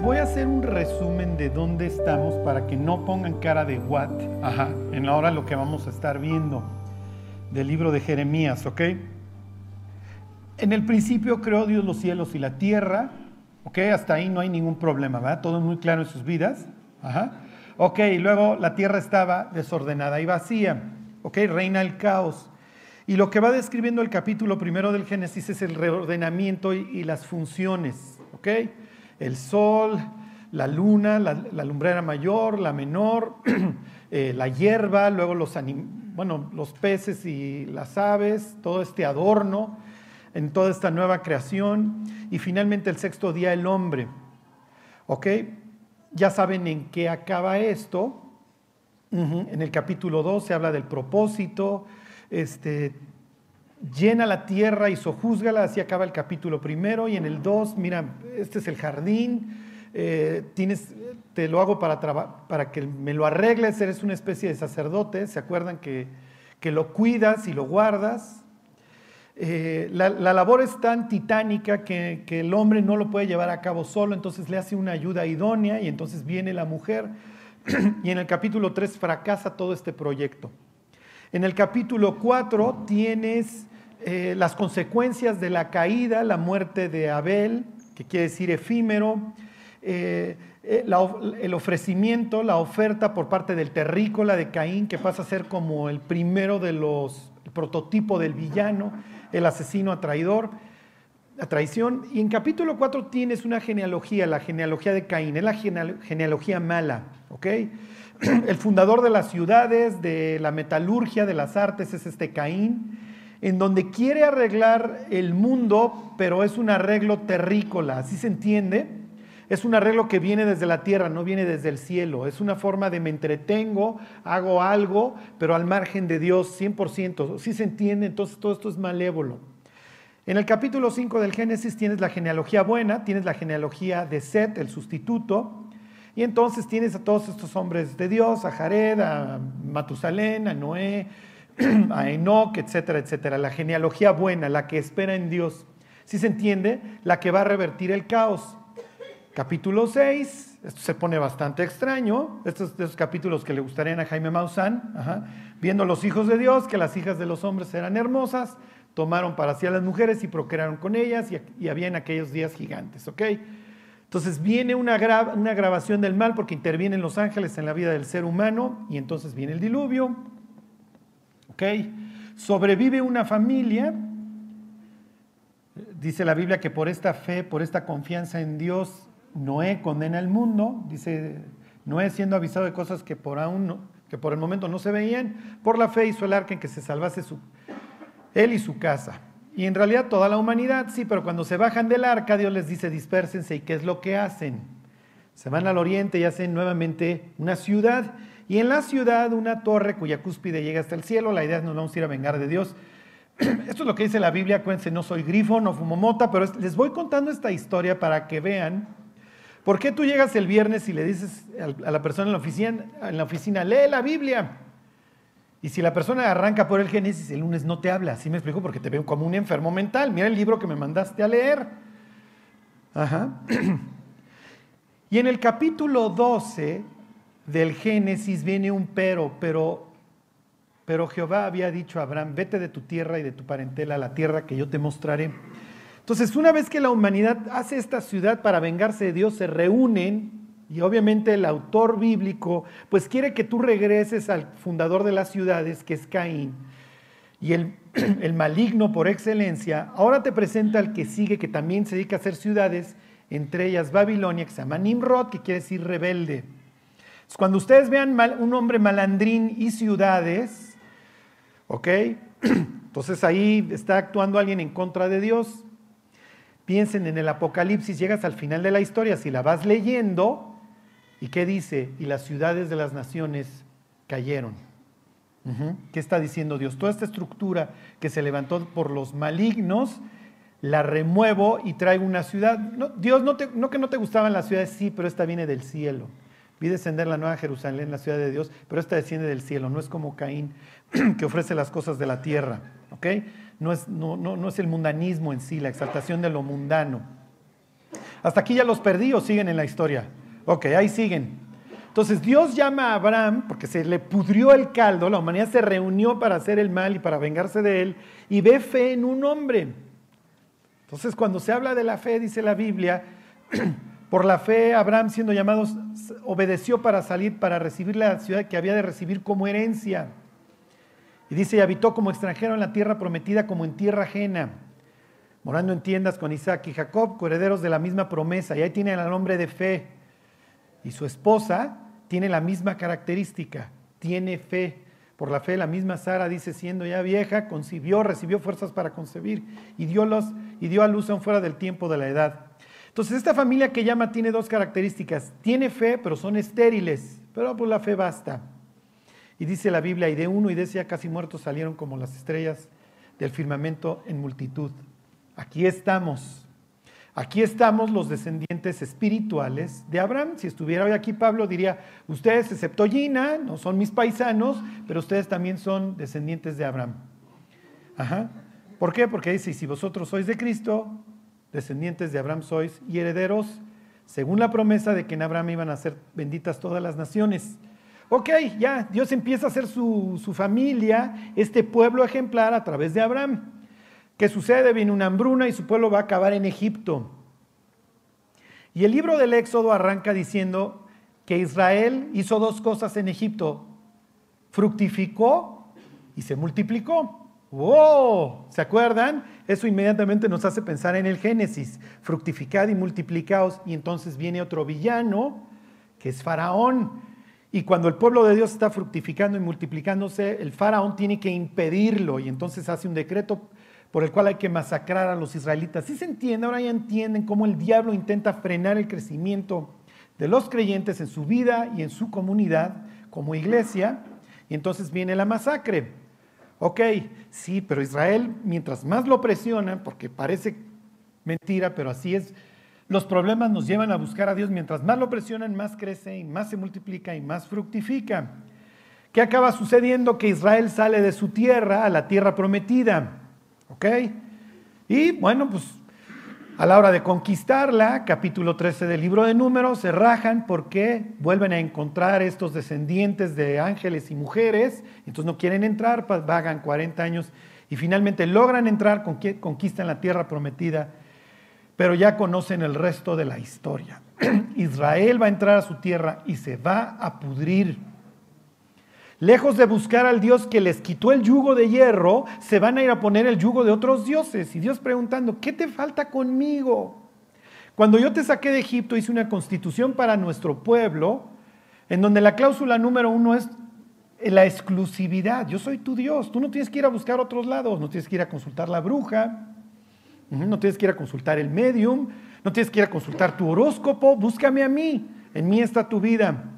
voy a hacer un resumen de dónde estamos para que no pongan cara de what, ajá, en ahora lo que vamos a estar viendo del libro de Jeremías, ¿ok? En el principio creó Dios los cielos y la tierra, ¿ok? Hasta ahí no hay ningún problema, ¿verdad? Todo muy claro en sus vidas, ajá. Ok, luego la tierra estaba desordenada y vacía, ¿ok? Reina el caos. Y lo que va describiendo el capítulo primero del Génesis es el reordenamiento y, las funciones, ¿ok? El sol, la luna, la, lumbrera mayor, la menor, eh, la hierba, luego los, bueno, los peces y las aves, todo este adorno en toda esta nueva creación. Y finalmente el sexto día el hombre, ¿ok? Ya saben en qué acaba esto. En el capítulo 2 se habla del propósito, este, llena la tierra y sojúzgala, así acaba el capítulo primero, y en el 2, mira, este es el jardín, eh, tienes, te lo hago para, para que me lo arregles, eres una especie de sacerdote, ¿se acuerdan que, que lo cuidas y lo guardas? Eh, la, labor es tan titánica que, que, el hombre no lo puede llevar a cabo solo, entonces le hace una ayuda idónea y entonces viene la mujer y en el capítulo 3 fracasa todo este proyecto. En el capítulo 4 tienes eh, las consecuencias de la caída, la muerte de Abel, que quiere decir efímero, eh, el ofrecimiento, la oferta por parte del terrícola de Caín, que pasa a ser como el primero de los, el prototipo del villano, el asesino a traidor, a traición. Y en capítulo 4 tienes una genealogía, la genealogía de Caín, es la genealogía mala, ¿ok? El fundador de las ciudades, de la metalurgia, de las artes, es este Caín, en donde quiere arreglar el mundo, pero es un arreglo terrícola, ¿así se entiende? Es un arreglo que viene desde la tierra, no viene desde el cielo. Es una forma de me entretengo, hago algo, pero al margen de Dios, 100%. ¿Sí se entiende? Entonces todo esto es malévolo. En el capítulo 5 del Génesis tienes la genealogía buena, tienes la genealogía de Set, el sustituto, y entonces tienes a todos estos hombres de Dios, a Jared, a Matusalén, a Noé, a Enoch, etcétera, etcétera. La genealogía buena, la que espera en Dios. ¿Sí se entiende? La que va a revertir el caos. Capítulo 6, esto se pone bastante extraño, estos capítulos que le gustarían a Jaime Maussan, viendo los hijos de Dios, que las hijas de los hombres eran hermosas, tomaron para sí a las mujeres y procrearon con ellas y, había en aquellos días gigantes, ¿ok? Entonces viene una, una grabación del mal porque intervienen los ángeles en la vida del ser humano y entonces viene el diluvio, Sobrevive una familia, dice la Biblia que por esta fe, por esta confianza en Dios, Noé condena el mundo, dice Noé siendo avisado de cosas que por, aún que por el momento no se veían, por la fe hizo el arca en que se salvase su, él y su casa. Y en realidad toda la humanidad, sí, pero cuando se bajan del arca, Dios les dice dispersense. ¿Y qué es lo que hacen? Se van al oriente y hacen nuevamente una ciudad. Y en la ciudad una torre cuya cúspide llega hasta el cielo. La idea es nos vamos a ir a vengar de Dios. Esto es lo que dice la Biblia. Acuérdense, no soy grifo, no fumo mota, pero les voy contando esta historia para que vean ¿Por qué tú llegas el viernes y le dices a la persona en la oficina, en la oficina lee la Biblia? Y si la persona arranca por el Génesis, el lunes no te habla. Así me explico porque te veo como un enfermo mental. Mira el libro que me mandaste a leer. Ajá. Y en el capítulo 12 del Génesis viene un pero, pero, pero Jehová había dicho a Abraham, vete de tu tierra y de tu parentela a la tierra que yo te mostraré. Entonces, una vez que la humanidad hace esta ciudad para vengarse de Dios, se reúnen y obviamente el autor bíblico pues quiere que tú regreses al fundador de las ciudades, que es Caín, y el, el maligno por excelencia, ahora te presenta al que sigue, que también se dedica a hacer ciudades, entre ellas Babilonia, que se llama Nimrod, que quiere decir rebelde. Cuando ustedes vean un hombre malandrín y ciudades, ¿ok? Entonces ahí está actuando alguien en contra de Dios. Piensen en el Apocalipsis, llegas al final de la historia, si la vas leyendo, ¿y qué dice? Y las ciudades de las naciones cayeron. ¿Qué está diciendo Dios? Toda esta estructura que se levantó por los malignos, la remuevo y traigo una ciudad. Dios, no, no que no te gustaban las ciudades, sí, pero esta viene del cielo. Vi descender la nueva Jerusalén, la ciudad de Dios, pero esta desciende del cielo, no es como Caín que ofrece las cosas de la tierra. No es, no, no, no es el mundanismo en sí, la exaltación de lo mundano. Hasta aquí ya los perdí o siguen en la historia. Ok, ahí siguen. Entonces Dios llama a Abraham porque se le pudrió el caldo, la humanidad se reunió para hacer el mal y para vengarse de él y ve fe en un hombre. Entonces cuando se habla de la fe, dice la Biblia, por la fe Abraham siendo llamado obedeció para salir, para recibir la ciudad que había de recibir como herencia. Y dice, y habitó como extranjero en la tierra prometida como en tierra ajena, morando en tiendas con Isaac y Jacob, herederos de la misma promesa. Y ahí tiene el nombre de fe. Y su esposa tiene la misma característica, tiene fe. Por la fe, la misma Sara dice, siendo ya vieja, concibió, recibió fuerzas para concebir y dio, los, y dio a luz aún fuera del tiempo de la edad. Entonces, esta familia que llama tiene dos características. Tiene fe, pero son estériles, pero por la fe basta. Y dice la Biblia, y de uno y de ese ya casi muertos salieron como las estrellas del firmamento en multitud. Aquí estamos. Aquí estamos los descendientes espirituales de Abraham. Si estuviera hoy aquí Pablo diría, ustedes excepto Gina, no son mis paisanos, pero ustedes también son descendientes de Abraham. ¿Por qué? Porque dice, si vosotros sois de Cristo, descendientes de Abraham sois y herederos, según la promesa de que en Abraham iban a ser benditas todas las naciones. Ok, ya, Dios empieza a hacer su, su familia, este pueblo ejemplar a través de Abraham. ¿Qué sucede? Viene una hambruna y su pueblo va a acabar en Egipto. Y el libro del Éxodo arranca diciendo que Israel hizo dos cosas en Egipto. Fructificó y se multiplicó. ¡Wow! ¿Se acuerdan? Eso inmediatamente nos hace pensar en el Génesis. Fructificad y multiplicaos. Y entonces viene otro villano, que es Faraón. Y cuando el pueblo de Dios está fructificando y multiplicándose, el Faraón tiene que impedirlo. Y entonces hace un decreto por el cual hay que masacrar a los israelitas. Sí se entiende, ahora ya entienden cómo el diablo intenta frenar el crecimiento de los creyentes en su vida y en su comunidad como iglesia, y entonces viene la masacre. Ok, sí, pero Israel, mientras más lo presionan, porque parece mentira, pero así es, los problemas nos llevan a buscar a Dios, mientras más lo presionan, más crece y más se multiplica y más fructifica. ¿Qué acaba sucediendo? Que Israel sale de su tierra a la tierra prometida. ¿Ok? Y bueno, pues a la hora de conquistarla, capítulo 13 del libro de números, se rajan porque vuelven a encontrar estos descendientes de ángeles y mujeres, entonces no quieren entrar, vagan 40 años y finalmente logran entrar, conquistan la tierra prometida, pero ya conocen el resto de la historia. Israel va a entrar a su tierra y se va a pudrir Lejos de buscar al Dios que les quitó el yugo de hierro, se van a ir a poner el yugo de otros dioses. Y Dios preguntando, ¿qué te falta conmigo? Cuando yo te saqué de Egipto, hice una constitución para nuestro pueblo, en donde la cláusula número uno es la exclusividad. Yo soy tu Dios. Tú no tienes que ir a buscar otros lados. No tienes que ir a consultar la bruja. No tienes que ir a consultar el medium. No tienes que ir a consultar tu horóscopo. Búscame a mí. En mí está tu vida.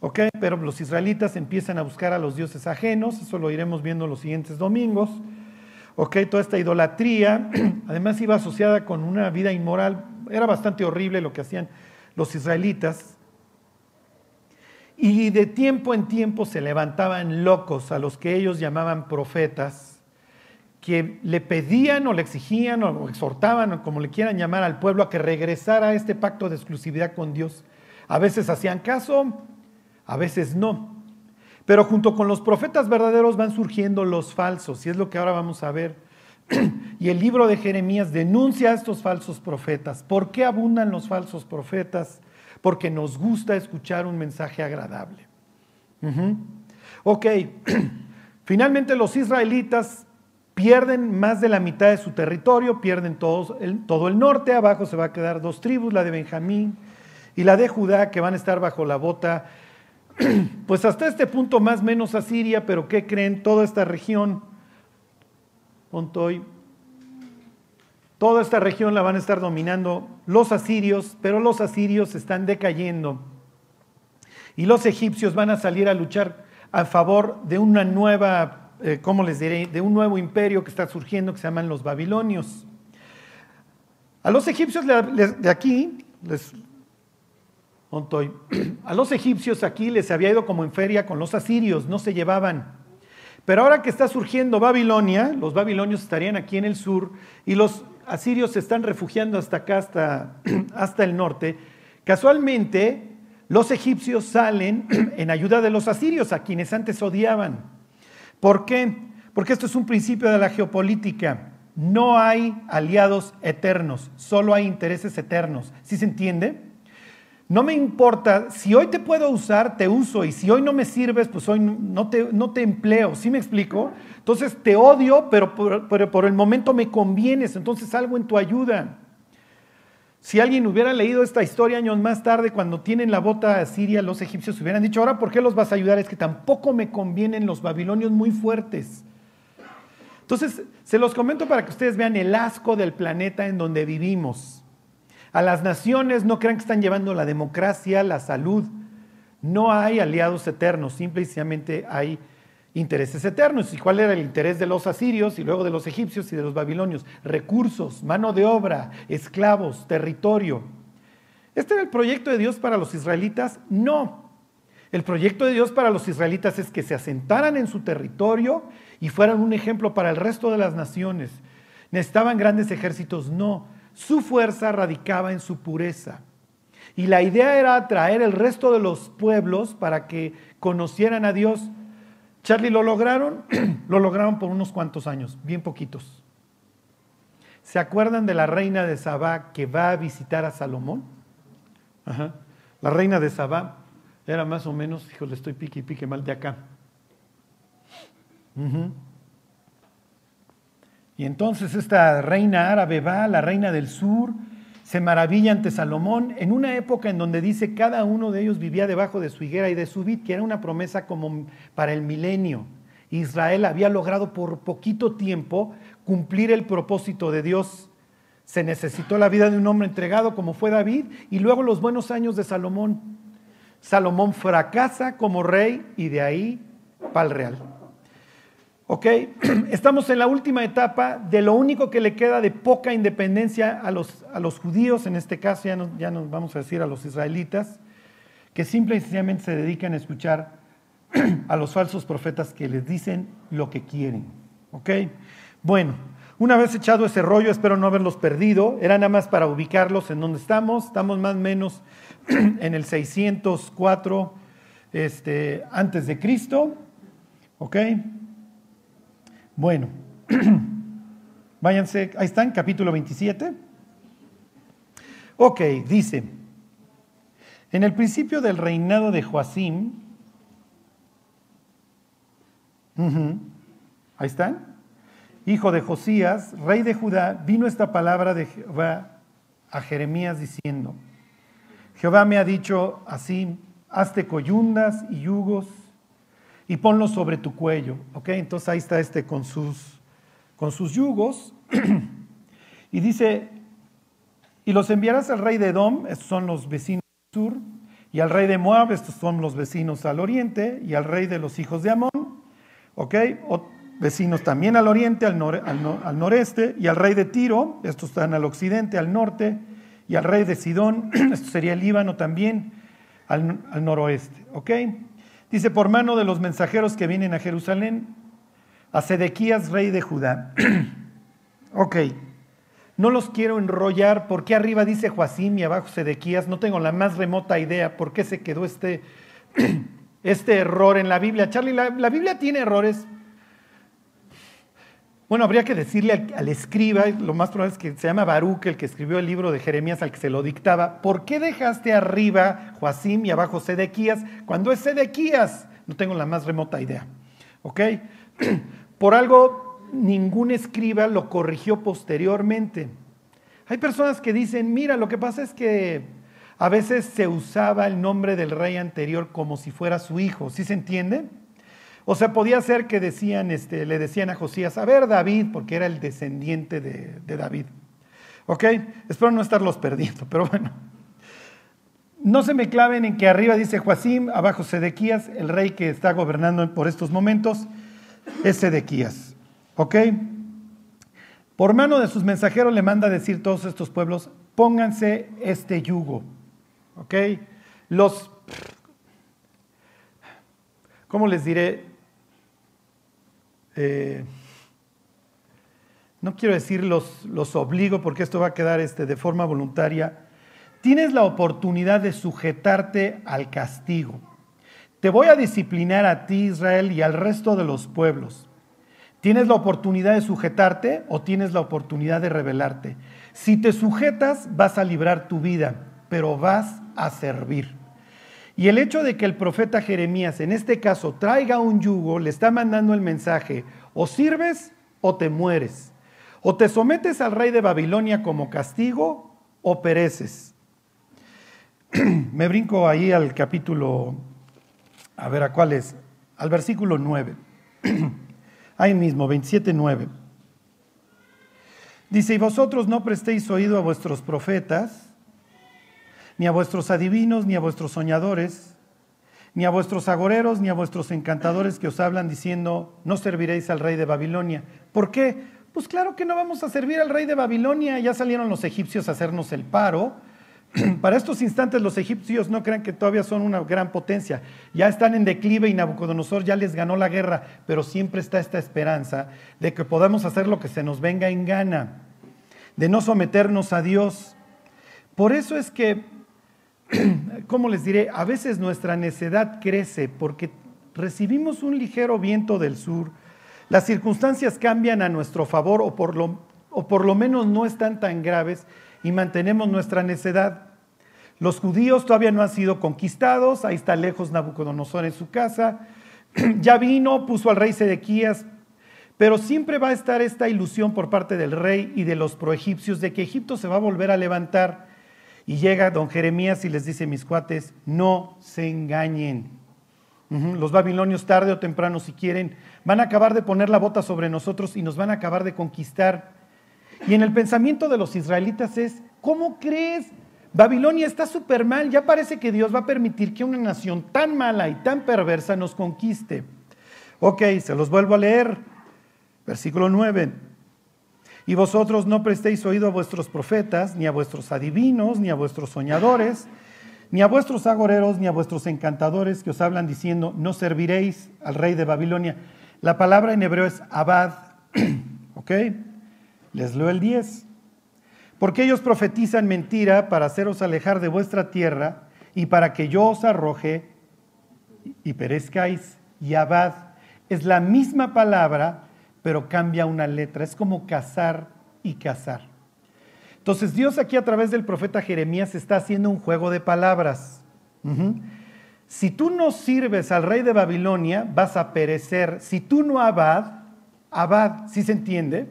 ¿Ok? Pero los israelitas empiezan a buscar a los dioses ajenos, eso lo iremos viendo los siguientes domingos, ¿ok? Toda esta idolatría, además iba asociada con una vida inmoral, era bastante horrible lo que hacían los israelitas, y de tiempo en tiempo se levantaban locos a los que ellos llamaban profetas, que le pedían o le exigían o exhortaban, o como le quieran llamar al pueblo, a que regresara a este pacto de exclusividad con Dios. A veces hacían caso, a veces no. Pero junto con los profetas verdaderos van surgiendo los falsos, y es lo que ahora vamos a ver. Y el libro de Jeremías denuncia a estos falsos profetas. ¿Por qué abundan los falsos profetas? Porque nos gusta escuchar un mensaje agradable. Ok, finalmente los israelitas pierden más de la mitad de su territorio, pierden todo el norte, abajo se va a quedar dos tribus, la de Benjamín y la de Judá, que van a estar bajo la bota pues hasta este punto más menos Asiria, pero ¿qué creen? Toda esta región, toda esta región la van a estar dominando los asirios, pero los asirios están decayendo. Y los egipcios van a salir a luchar a favor de una nueva, eh, ¿cómo les diré? De un nuevo imperio que está surgiendo que se llaman los babilonios. A los egipcios de aquí les a los egipcios aquí les había ido como en feria con los asirios, no se llevaban. Pero ahora que está surgiendo Babilonia, los babilonios estarían aquí en el sur y los asirios se están refugiando hasta acá, hasta, hasta el norte, casualmente los egipcios salen en ayuda de los asirios, a quienes antes odiaban. ¿Por qué? Porque esto es un principio de la geopolítica. No hay aliados eternos, solo hay intereses eternos. ¿Sí se entiende? No me importa, si hoy te puedo usar, te uso, y si hoy no me sirves, pues hoy no te, no te empleo, ¿sí me explico? Entonces te odio, pero por, pero por el momento me convienes, entonces algo en tu ayuda. Si alguien hubiera leído esta historia años más tarde, cuando tienen la bota a Siria, los egipcios hubieran dicho, ahora, ¿por qué los vas a ayudar? Es que tampoco me convienen los babilonios muy fuertes. Entonces, se los comento para que ustedes vean el asco del planeta en donde vivimos. A las naciones no crean que están llevando la democracia, la salud. No hay aliados eternos, simplemente hay intereses eternos. ¿Y cuál era el interés de los asirios y luego de los egipcios y de los babilonios? Recursos, mano de obra, esclavos, territorio. ¿Este era el proyecto de Dios para los israelitas? No. El proyecto de Dios para los israelitas es que se asentaran en su territorio y fueran un ejemplo para el resto de las naciones. ¿Necesitaban grandes ejércitos? No. Su fuerza radicaba en su pureza. Y la idea era atraer el resto de los pueblos para que conocieran a Dios. Charlie, ¿lo lograron? lo lograron por unos cuantos años, bien poquitos. ¿Se acuerdan de la reina de Sabá que va a visitar a Salomón? La reina de Sabá era más o menos, le estoy pique y pique mal de acá. Y entonces esta reina árabe va, la reina del sur, se maravilla ante Salomón en una época en donde dice cada uno de ellos vivía debajo de su higuera y de su vid, que era una promesa como para el milenio. Israel había logrado por poquito tiempo cumplir el propósito de Dios. Se necesitó la vida de un hombre entregado como fue David y luego los buenos años de Salomón. Salomón fracasa como rey y de ahí para el real. ¿Ok? Estamos en la última etapa de lo único que le queda de poca independencia a los, a los judíos, en este caso ya, ya nos vamos a decir a los israelitas, que simple y sencillamente se dedican a escuchar a los falsos profetas que les dicen lo que quieren. ¿Ok? Bueno, una vez echado ese rollo, espero no haberlos perdido, era nada más para ubicarlos en donde estamos, estamos más o menos en el 604 este, antes de Cristo. ¿Ok? Bueno, váyanse, ahí están, capítulo 27. Ok, dice, en el principio del reinado de Joacim, ahí están, hijo de Josías, rey de Judá, vino esta palabra de Jehová a Jeremías diciendo, Jehová me ha dicho así, hazte coyundas y yugos y ponlo sobre tu cuello. ¿Ok? Entonces ahí está este con sus, con sus yugos. y dice, y los enviarás al rey de Edom, estos son los vecinos del sur, y al rey de Moab, estos son los vecinos al oriente, y al rey de los hijos de Amón, ¿ok? vecinos también al oriente, al, al, noreste, y al rey de Tiro, estos están al occidente, al norte, y al rey de Sidón, esto sería el Líbano también, al, al noroeste, ¿ok? Dice, por mano de los mensajeros que vienen a Jerusalén, a Sedequías, rey de Judá. ok, no los quiero enrollar. ¿Por qué arriba dice Joacim y abajo Sedequías? No tengo la más remota idea por qué se quedó este, este error en la Biblia. Charlie, la, la Biblia tiene errores, bueno, habría que decirle al, escriba, lo más probable es que se llama Baruch, el que escribió el libro de Jeremías al que se lo dictaba, ¿por qué dejaste arriba Joacim y abajo Sedequías cuando es Sedequías? No tengo la más remota idea. ¿Ok? Por algo ningún escriba lo corrigió posteriormente. Hay personas que dicen, mira, lo que pasa es que a veces se usaba el nombre del rey anterior como si fuera su hijo, ¿sí se entiende? O sea, podía ser que decían, este, le decían a Josías, a ver David, porque era el descendiente de, David. ¿Ok? Espero no estarlos perdiendo, pero bueno. No se me claven en que arriba dice Joacim, abajo Sedequías, el rey que está gobernando por estos momentos es Sedequías. ¿Ok? Por mano de sus mensajeros le manda a decir todos estos pueblos, pónganse este yugo. ¿Ok? Los, ¿cómo les diré? Eh, no quiero decir los, los obligo porque esto va a quedar este, de forma voluntaria, tienes la oportunidad de sujetarte al castigo. Te voy a disciplinar a ti, Israel, y al resto de los pueblos. ¿Tienes la oportunidad de sujetarte o tienes la oportunidad de rebelarte? Si te sujetas, vas a librar tu vida, pero vas a servir. Y el hecho de que el profeta Jeremías, en este caso, traiga un yugo, le está mandando el mensaje, o sirves o te mueres. O te sometes al rey de Babilonia como castigo o pereces. Me brinco ahí al capítulo, a ver a cuál es, al versículo 9. ahí mismo, 27, 9. Dice, y vosotros no prestéis oído a vuestros profetas, ni a vuestros adivinos, ni a vuestros soñadores, ni a vuestros agoreros, ni a vuestros encantadores que os hablan diciendo, no serviréis al rey de Babilonia. ¿Por qué? Pues claro que no vamos a servir al rey de Babilonia, ya salieron los egipcios a hacernos el paro. Para estos instantes los egipcios no crean que todavía son una gran potencia, ya están en declive y Nabucodonosor ya les ganó la guerra, pero siempre está esta esperanza de que podamos hacer lo que se nos venga en gana, de no someternos a Dios. Por eso es que, ¿cómo les diré? A veces nuestra necedad crece porque recibimos un ligero viento del sur, las circunstancias cambian a nuestro favor o por lo, o por lo menos no están tan graves y mantenemos nuestra necedad. Los judíos todavía no han sido conquistados, ahí está lejos Nabucodonosor en su casa, ya vino, puso al rey Sedequías, pero siempre va a estar esta ilusión por parte del rey y de los proegipcios de que Egipto se va a volver a levantar. Y llega don Jeremías y les dice, mis cuates, no se engañen. Los babilonios tarde o temprano, si quieren, van a acabar de poner la bota sobre nosotros y nos van a acabar de conquistar. Y en el pensamiento de los israelitas es, ¿cómo crees? Babilonia está súper mal, ya parece que Dios va a permitir que una nación tan mala y tan perversa nos conquiste. Ok, se los vuelvo a leer. Versículo 9. Y vosotros no prestéis oído a vuestros profetas, ni a vuestros adivinos, ni a vuestros soñadores, ni a vuestros agoreros, ni a vuestros encantadores que os hablan diciendo, no serviréis al rey de Babilonia. La palabra en hebreo es abad. ¿Ok? Les leo el 10. Porque ellos profetizan mentira para haceros alejar de vuestra tierra y para que yo os arroje y perezcáis. Y abad es la misma palabra, pero cambia una letra. Es como cazar y cazar. Entonces Dios aquí a través del profeta Jeremías está haciendo un juego de palabras. Si tú no sirves al rey de Babilonia, vas a perecer. Si tú no abad, abad, ¿sí se entiende?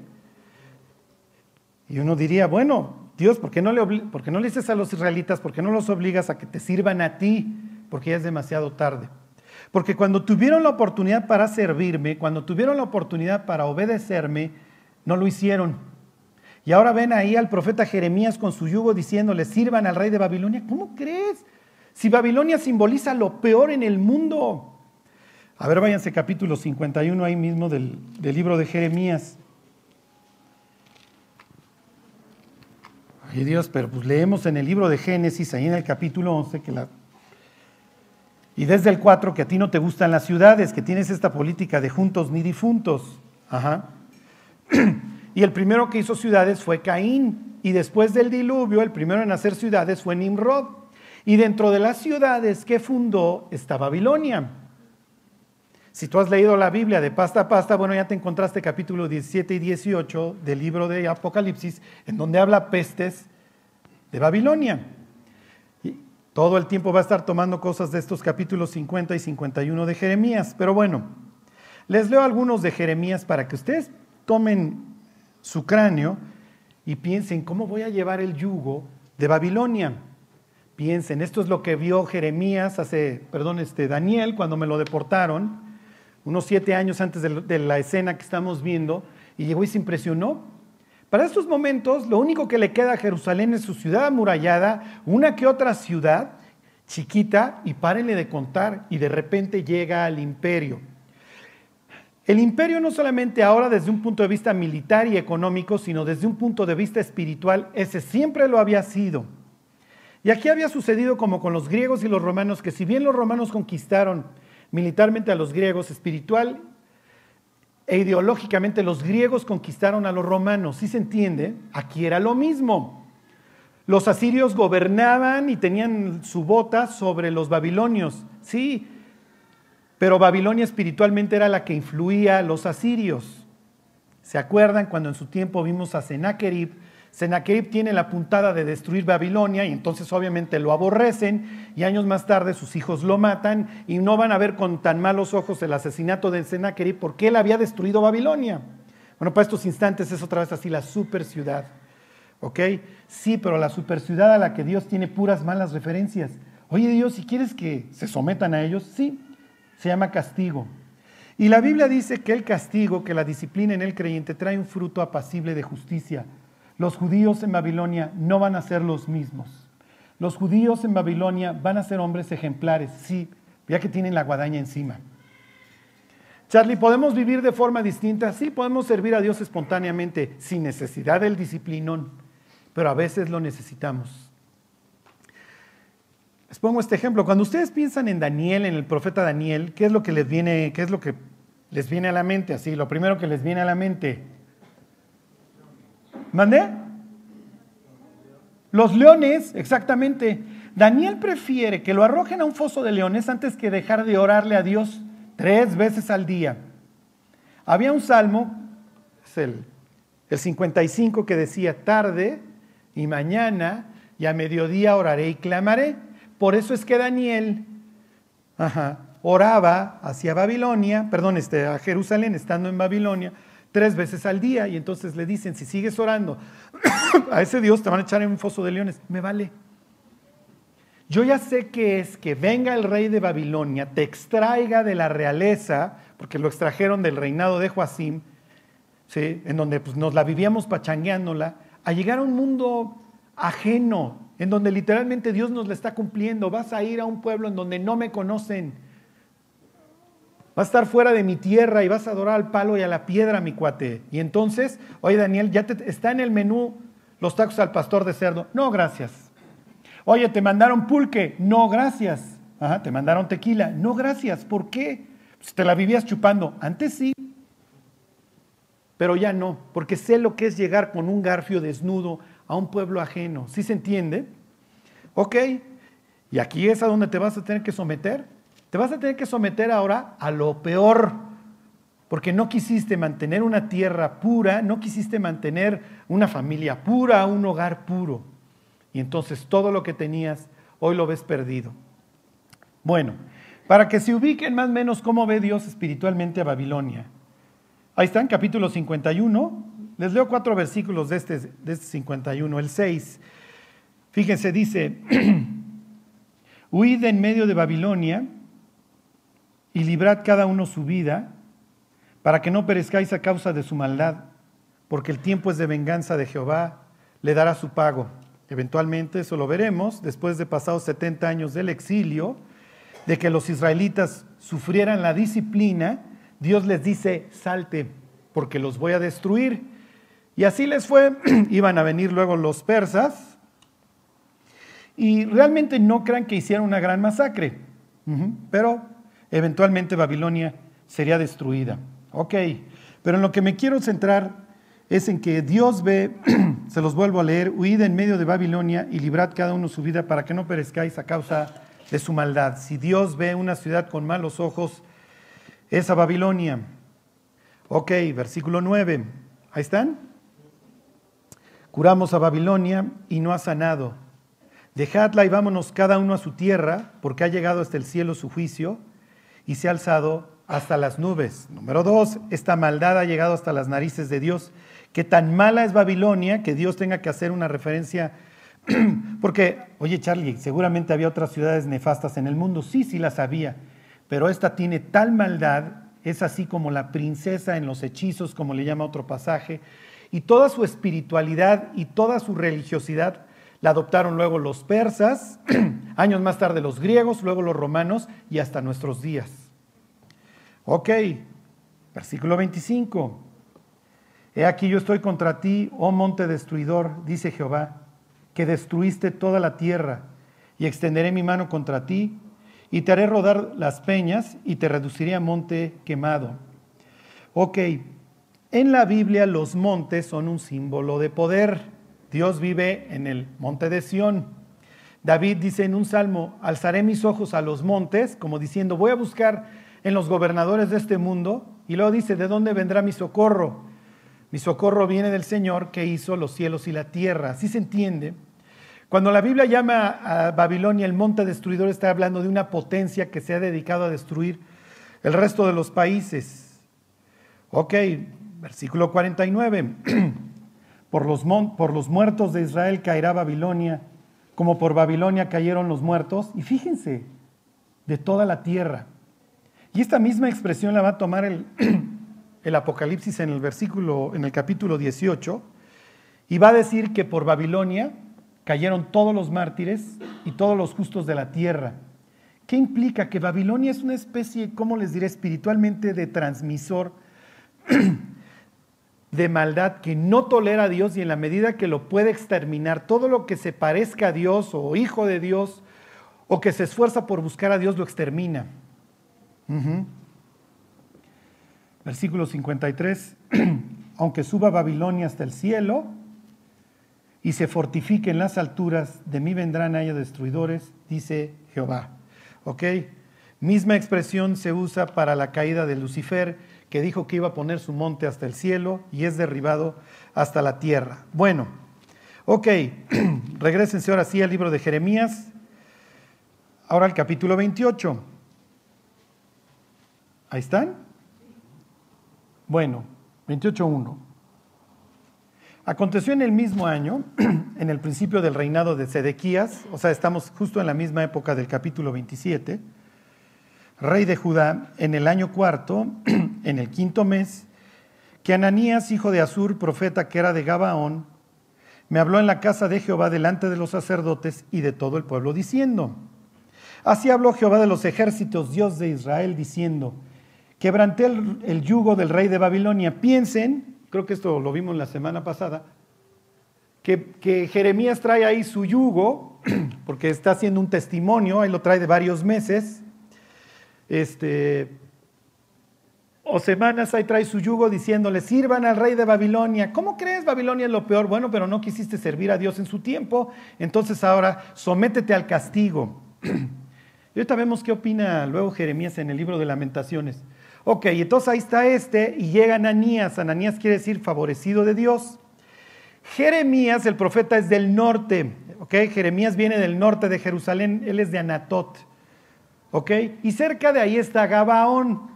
Y uno diría, bueno, Dios, ¿por qué no le, por qué no le dices a los israelitas, por qué no los obligas a que te sirvan a ti? Porque ya es demasiado tarde. Porque cuando tuvieron la oportunidad para servirme, cuando tuvieron la oportunidad para obedecerme, no lo hicieron. Y ahora ven ahí al profeta Jeremías con su yugo diciéndole, sirvan al rey de Babilonia. ¿Cómo crees? Si Babilonia simboliza lo peor en el mundo. A ver, váyanse capítulo 51 ahí mismo del, libro de Jeremías. Ay Dios, pero pues leemos en el libro de Génesis, ahí en el capítulo 11, que la... Y desde el 4, que a ti no te gustan las ciudades, que tienes esta política de juntos ni difuntos. Ajá. Y el primero que hizo ciudades fue Caín. Y después del diluvio, el primero en hacer ciudades fue Nimrod. Y dentro de las ciudades que fundó está Babilonia. Si tú has leído la Biblia de pasta a pasta, bueno, ya te encontraste capítulo 17 y 18 del libro de Apocalipsis, en donde habla pestes de Babilonia. Todo el tiempo va a estar tomando cosas de estos capítulos 50 y 51 de Jeremías. Pero bueno, les leo algunos de Jeremías para que ustedes tomen su cráneo y piensen, ¿cómo voy a llevar el yugo de Babilonia? Piensen, esto es lo que vio Jeremías hace, perdón, este Daniel cuando me lo deportaron, unos siete años antes de la escena que estamos viendo, y llegó y se impresionó. Para estos momentos, lo único que le queda a Jerusalén es su ciudad amurallada, una que otra ciudad chiquita, y párenle de contar, y de repente llega al imperio. El imperio no solamente ahora desde un punto de vista militar y económico, sino desde un punto de vista espiritual, ese siempre lo había sido. Y aquí había sucedido como con los griegos y los romanos, que si bien los romanos conquistaron militarmente a los griegos, espiritual, e ideológicamente los griegos conquistaron a los romanos. ¿Sí se entiende? Aquí era lo mismo. Los asirios gobernaban y tenían su bota sobre los babilonios. Sí, pero Babilonia espiritualmente era la que influía a los asirios. ¿Se acuerdan cuando en su tiempo vimos a Sennacherib? Sennacherib tiene la puntada de destruir Babilonia y entonces obviamente lo aborrecen y años más tarde sus hijos lo matan y no van a ver con tan malos ojos el asesinato de Sennacherib porque él había destruido Babilonia. Bueno, para estos instantes es otra vez así la super ciudad. ¿Ok? Sí, pero la super ciudad a la que Dios tiene puras malas referencias. Oye Dios, si quieres que se sometan a ellos, sí, se llama castigo. Y la Biblia dice que el castigo, que la disciplina en el creyente trae un fruto apacible de justicia los judíos en Babilonia no van a ser los mismos. Los judíos en Babilonia van a ser hombres ejemplares, sí, ya que tienen la guadaña encima. Charlie, ¿podemos vivir de forma distinta? Sí, podemos servir a Dios espontáneamente, sin necesidad del disciplinón, pero a veces lo necesitamos. Les pongo este ejemplo. Cuando ustedes piensan en Daniel, en el profeta Daniel, ¿qué es lo que les viene, qué es lo que les viene a la mente? Así, lo primero que les viene a la mente, ¿Mandé? Los leones, exactamente. Daniel prefiere que lo arrojen a un foso de leones antes que dejar de orarle a Dios tres veces al día. Había un salmo, es el, el 55, que decía, tarde y mañana y a mediodía oraré y clamaré. Por eso es que Daniel oraba hacia Babilonia, perdón, este, a Jerusalén, estando en Babilonia, tres veces al día y entonces le dicen, si sigues orando a ese Dios te van a echar en un foso de leones, me vale. Yo ya sé que es que venga el rey de Babilonia, te extraiga de la realeza, porque lo extrajeron del reinado de Joacim, ¿sí? en donde pues, nos la vivíamos pachangueándola, a llegar a un mundo ajeno, en donde literalmente Dios nos la está cumpliendo. Vas a ir a un pueblo en donde no me conocen, Vas a estar fuera de mi tierra y vas a adorar al palo y a la piedra, mi cuate. Y entonces, oye Daniel, ya te, está en el menú los tacos al pastor de cerdo. No, gracias. Oye, te mandaron pulque. No, gracias. Ajá, te mandaron tequila. No, gracias. ¿Por qué? Pues te la vivías chupando. Antes sí, pero ya no, porque sé lo que es llegar con un garfio desnudo a un pueblo ajeno. ¿Sí se entiende? Ok, y aquí es a donde te vas a tener que someter. Te vas a tener que someter ahora a lo peor, porque no quisiste mantener una tierra pura, no quisiste mantener una familia pura, un hogar puro. Y entonces todo lo que tenías hoy lo ves perdido. Bueno, para que se ubiquen más o menos cómo ve Dios espiritualmente a Babilonia. Ahí está en capítulo 51. Les leo cuatro versículos de este, de este 51. El 6. Fíjense, dice, huid en medio de Babilonia y librad cada uno su vida, para que no perezcáis a causa de su maldad, porque el tiempo es de venganza de Jehová, le dará su pago. Eventualmente, eso lo veremos, después de pasados 70 años del exilio, de que los israelitas sufrieran la disciplina, Dios les dice, salte, porque los voy a destruir. Y así les fue, iban a venir luego los persas, y realmente no crean que hicieron una gran masacre, pero eventualmente Babilonia sería destruida. Ok, pero en lo que me quiero centrar es en que Dios ve, se los vuelvo a leer, huid en medio de Babilonia y librad cada uno su vida para que no perezcáis a causa de su maldad. Si Dios ve una ciudad con malos ojos, es a Babilonia. Ok, versículo 9. Ahí están. Curamos a Babilonia y no ha sanado. Dejadla y vámonos cada uno a su tierra, porque ha llegado hasta el cielo su juicio y se ha alzado hasta las nubes. Número dos, esta maldad ha llegado hasta las narices de Dios. Que tan mala es Babilonia que Dios tenga que hacer una referencia. Porque, oye Charlie, seguramente había otras ciudades nefastas en el mundo. Sí, sí las había. Pero esta tiene tal maldad, es así como la princesa en los hechizos, como le llama otro pasaje. Y toda su espiritualidad y toda su religiosidad la adoptaron luego los persas, años más tarde los griegos, luego los romanos y hasta nuestros días. Ok, versículo 25. He aquí yo estoy contra ti, oh monte destruidor, dice Jehová, que destruiste toda la tierra, y extenderé mi mano contra ti, y te haré rodar las peñas, y te reduciré a monte quemado. Ok, en la Biblia los montes son un símbolo de poder. Dios vive en el monte de Sión. David dice en un salmo, alzaré mis ojos a los montes, como diciendo, voy a buscar en los gobernadores de este mundo. Y luego dice, ¿de dónde vendrá mi socorro? Mi socorro viene del Señor que hizo los cielos y la tierra. Así se entiende. Cuando la Biblia llama a Babilonia el monte destruidor, está hablando de una potencia que se ha dedicado a destruir el resto de los países. Ok, versículo 49. por, los por los muertos de Israel caerá Babilonia, como por Babilonia cayeron los muertos. Y fíjense, de toda la tierra. Y esta misma expresión la va a tomar el, el Apocalipsis en el versículo, en el capítulo 18, y va a decir que por Babilonia cayeron todos los mártires y todos los justos de la tierra. ¿Qué implica? Que Babilonia es una especie, ¿cómo les diré?, espiritualmente de transmisor de maldad que no tolera a Dios y en la medida que lo puede exterminar, todo lo que se parezca a Dios o hijo de Dios o que se esfuerza por buscar a Dios lo extermina. Versículo 53, aunque suba Babilonia hasta el cielo, y se fortifique en las alturas, de mí vendrán haya destruidores, dice Jehová. ¿Ok? Misma expresión se usa para la caída de Lucifer, que dijo que iba a poner su monte hasta el cielo y es derribado hasta la tierra. Bueno, ok, regresense ahora sí al libro de Jeremías, ahora al capítulo 28. ¿Ahí están? Bueno, 28.1. Aconteció en el mismo año, en el principio del reinado de Sedequías, o sea, estamos justo en la misma época del capítulo 27, rey de Judá, en el año cuarto, en el quinto mes, que Ananías, hijo de Azur, profeta que era de Gabaón, me habló en la casa de Jehová delante de los sacerdotes y de todo el pueblo, diciendo, así habló Jehová de los ejércitos, Dios de Israel, diciendo, quebranté el, yugo del rey de Babilonia, piensen creo que esto lo vimos la semana pasada, que, Jeremías trae ahí su yugo, porque está haciendo un testimonio, ahí lo trae de varios meses, este, o semanas ahí trae su yugo diciéndole, sirvan al rey de Babilonia. ¿Cómo crees Babilonia es lo peor? Bueno, pero no quisiste servir a Dios en su tiempo, entonces ahora sométete al castigo. Y ahorita vemos qué opina luego Jeremías en el libro de lamentaciones. Ok, entonces ahí está este y llega Ananías. Ananías quiere decir favorecido de Dios. Jeremías, el profeta, es del norte. Ok, Jeremías viene del norte de Jerusalén, él es de Anatot. Ok, y cerca de ahí está Gabaón.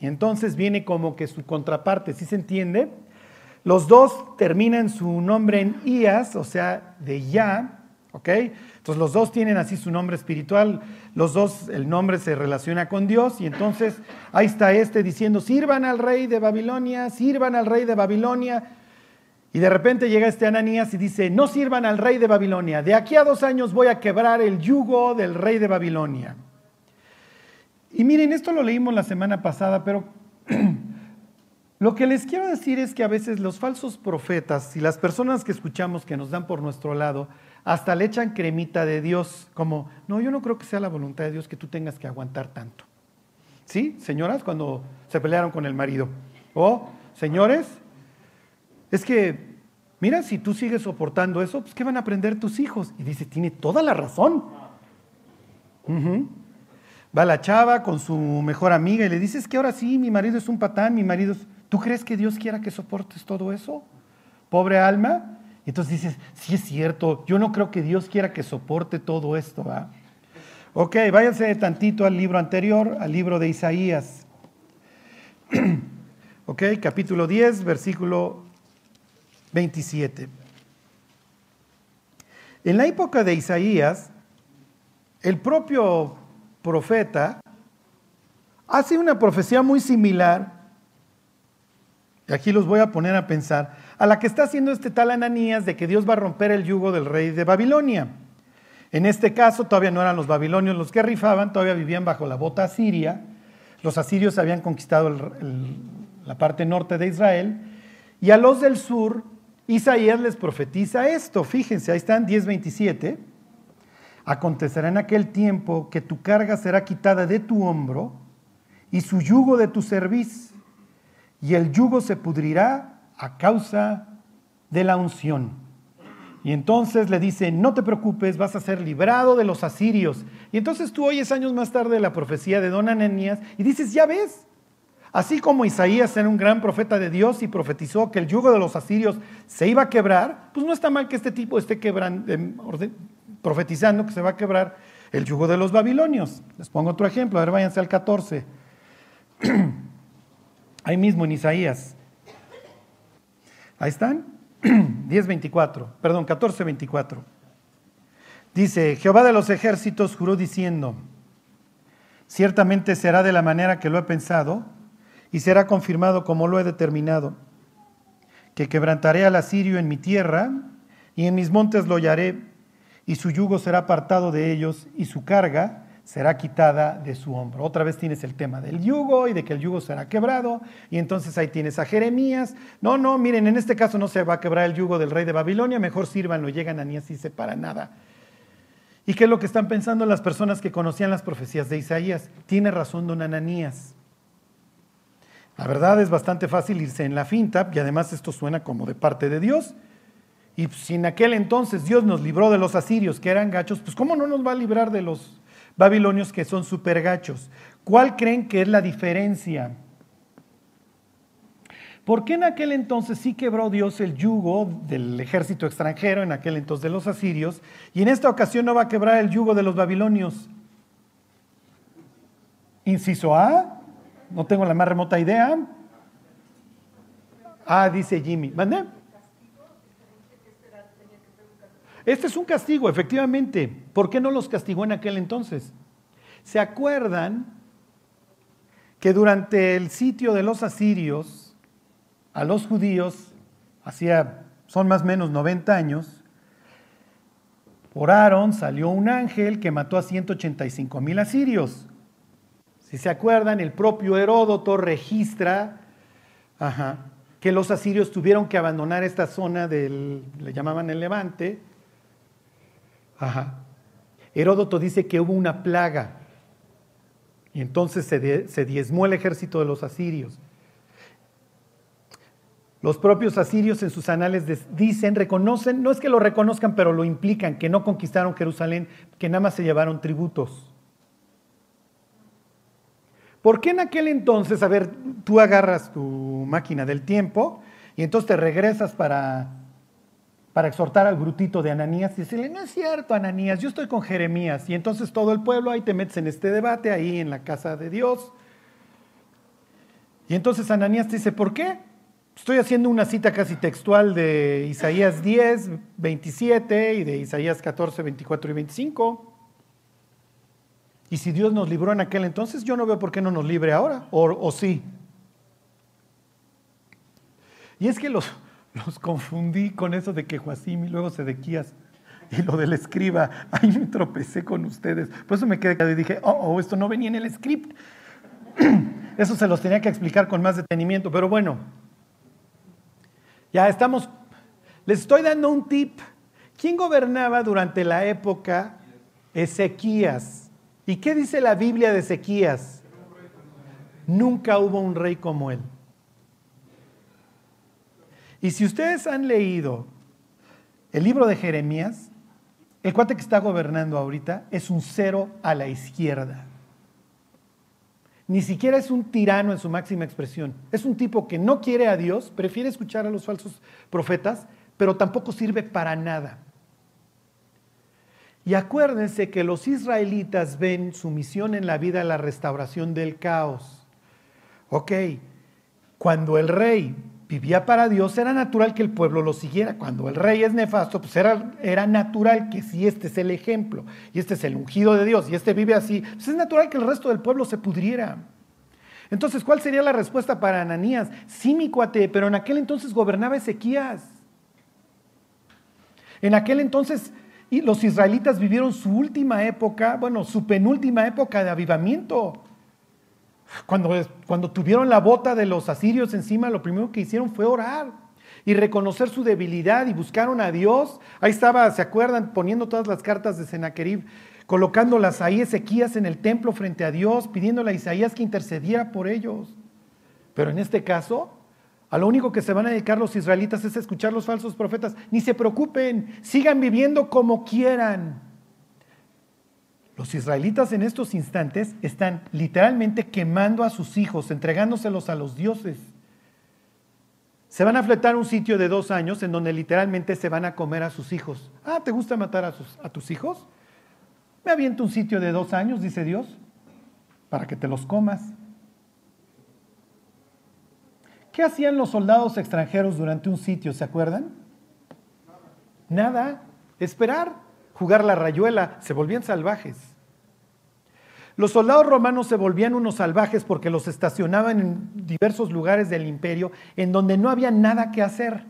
Y entonces viene como que su contraparte, ¿sí se entiende? Los dos terminan su nombre en Ias, o sea, de Ya. ¿Ok? Entonces los dos tienen así su nombre espiritual, los dos, el nombre se relaciona con Dios y entonces ahí está este diciendo, sirvan al rey de Babilonia, sirvan al rey de Babilonia. Y de repente llega este Ananías y dice, no sirvan al rey de Babilonia, de aquí a dos años voy a quebrar el yugo del rey de Babilonia. Y miren, esto lo leímos la semana pasada, pero lo que les quiero decir es que a veces los falsos profetas y las personas que escuchamos que nos dan por nuestro lado, hasta le echan cremita de Dios, como, no, yo no creo que sea la voluntad de Dios que tú tengas que aguantar tanto. ¿Sí, señoras, cuando se pelearon con el marido? O, señores, es que, mira, si tú sigues soportando eso, pues ¿qué van a aprender tus hijos? Y dice, tiene toda la razón. Va la chava con su mejor amiga y le dice, es que ahora sí, mi marido es un patán, mi marido es... ¿Tú crees que Dios quiera que soportes todo eso? Pobre alma, y entonces dices, sí es cierto, yo no creo que Dios quiera que soporte todo esto. Ok, váyanse tantito al libro anterior, al libro de Isaías. ok, capítulo 10, versículo 27. En la época de Isaías, el propio profeta hace una profecía muy similar, y aquí los voy a poner a pensar, a la que está haciendo este tal Ananías de que Dios va a romper el yugo del rey de Babilonia. En este caso todavía no eran los babilonios los que rifaban, todavía vivían bajo la bota asiria. Los asirios habían conquistado la parte norte de Israel. Y a los del sur, Isaías les profetiza esto. Fíjense, ahí están 10.27. Acontecerá en aquel tiempo que tu carga será quitada de tu hombro y su yugo de tu cerviz y el yugo se pudrirá a causa de la unción. Y entonces le dice, no te preocupes, vas a ser librado de los asirios. Y entonces tú oyes años más tarde la profecía de Don Ananías y dices, ya ves, así como Isaías era un gran profeta de Dios y profetizó que el yugo de los asirios se iba a quebrar, pues no está mal que este tipo esté quebrando, profetizando que se va a quebrar el yugo de los babilonios. Les pongo otro ejemplo, a ver, váyanse al 14. Ahí mismo en Isaías. Ahí están. 10.24, perdón, 14.24. Dice, Jehová de los ejércitos juró diciendo, ciertamente será de la manera que lo he pensado y será confirmado como lo he determinado, que quebrantaré al asirio en mi tierra y en mis montes lo hallaré y su yugo será apartado de ellos y su carga será quitada de su hombro. Otra vez tienes el tema del yugo y de que el yugo será quebrado. Y entonces ahí tienes a Jeremías. No, no, miren, en este caso no se va a quebrar el yugo del rey de Babilonia, mejor sírvanlo, llegan a ni así se para nada. ¿Y qué es lo que están pensando las personas que conocían las profecías de Isaías? Tiene razón don Ananías. La verdad es bastante fácil irse en la finta y además esto suena como de parte de Dios. Y si en aquel entonces Dios nos libró de los asirios que eran gachos, pues ¿cómo no nos va a librar de los babilonios que son super gachos? ¿Cuál creen que es la diferencia? ¿Por qué en aquel entonces sí quebró Dios el yugo del ejército extranjero, en aquel entonces de los asirios, y en esta ocasión no va a quebrar el yugo de los babilonios? Inciso A, no tengo la más remota idea. Ah, dice Jimmy. ¿Mande? Este es un castigo, efectivamente. ¿Por qué no los castigó en aquel entonces? ¿Se acuerdan que durante el sitio de los asirios a los judíos, hacía, son más o menos 90 años, por Aarón salió un ángel que mató a 185 mil asirios. Si se acuerdan, el propio Heródoto registra que los asirios tuvieron que abandonar esta zona del, le llamaban el Levante, Ajá. Heródoto dice que hubo una plaga y entonces se, diezmó el ejército de los asirios. Los propios asirios en sus anales dicen, reconocen, no es que lo reconozcan, pero lo implican, que no conquistaron Jerusalén, que nada más se llevaron tributos. ¿Por qué en aquel entonces, a ver, tú agarras tu máquina del tiempo y entonces te regresas para para exhortar al brutito de Ananías y decirle, no es cierto, Ananías, yo estoy con Jeremías. Y entonces todo el pueblo ahí te metes en este debate, ahí en la casa de Dios. Y entonces Ananías te dice, ¿por qué? Estoy haciendo una cita casi textual de Isaías 10, 27 y de Isaías 14, 24 y 25. Y si Dios nos libró en aquel entonces, yo no veo por qué no nos libre ahora, o, o sí. Y es que los, los confundí con eso de que Joacim y luego Sedequías y lo del escriba. Ahí me tropecé con ustedes. Por eso me quedé y dije, oh, oh, esto no venía en el script. Eso se los tenía que explicar con más detenimiento. Pero bueno, ya estamos. Les estoy dando un tip. ¿Quién gobernaba durante la época Ezequías? ¿Y qué dice la Biblia de Ezequías? Nunca hubo un rey como él. Y si ustedes han leído el libro de Jeremías, el cuate que está gobernando ahorita es un cero a la izquierda. Ni siquiera es un tirano en su máxima expresión. Es un tipo que no quiere a Dios, prefiere escuchar a los falsos profetas, pero tampoco sirve para nada. Y acuérdense que los israelitas ven su misión en la vida la restauración del caos. Ok, cuando el rey vivía para Dios, era natural que el pueblo lo siguiera. Cuando el rey es nefasto, pues era, era natural que si este es el ejemplo, y este es el ungido de Dios, y este vive así, pues es natural que el resto del pueblo se pudriera. Entonces, ¿cuál sería la respuesta para Ananías? Sí, mi cuate, pero en aquel entonces gobernaba Ezequías. En aquel entonces los israelitas vivieron su última época, bueno, su penúltima época de avivamiento. Cuando, cuando tuvieron la bota de los asirios encima, lo primero que hicieron fue orar y reconocer su debilidad y buscaron a Dios. Ahí estaba, ¿se acuerdan? Poniendo todas las cartas de Sennacherib, colocándolas ahí Ezequías en el templo frente a Dios, pidiéndole a Isaías que intercediera por ellos. Pero en este caso, a lo único que se van a dedicar los israelitas es escuchar los falsos profetas. Ni se preocupen, sigan viviendo como quieran. Los israelitas en estos instantes están literalmente quemando a sus hijos, entregándoselos a los dioses. Se van a fletar un sitio de dos años en donde literalmente se van a comer a sus hijos. Ah, ¿te gusta matar a, tus hijos? Me aviento un sitio de dos años, dice Dios, para que te los comas. ¿Qué hacían los soldados extranjeros durante un sitio? ¿Se acuerdan? Nada. Esperar, jugar la rayuela, se volvían salvajes. Los soldados romanos se volvían unos salvajes porque los estacionaban en diversos lugares del imperio en donde no había nada que hacer.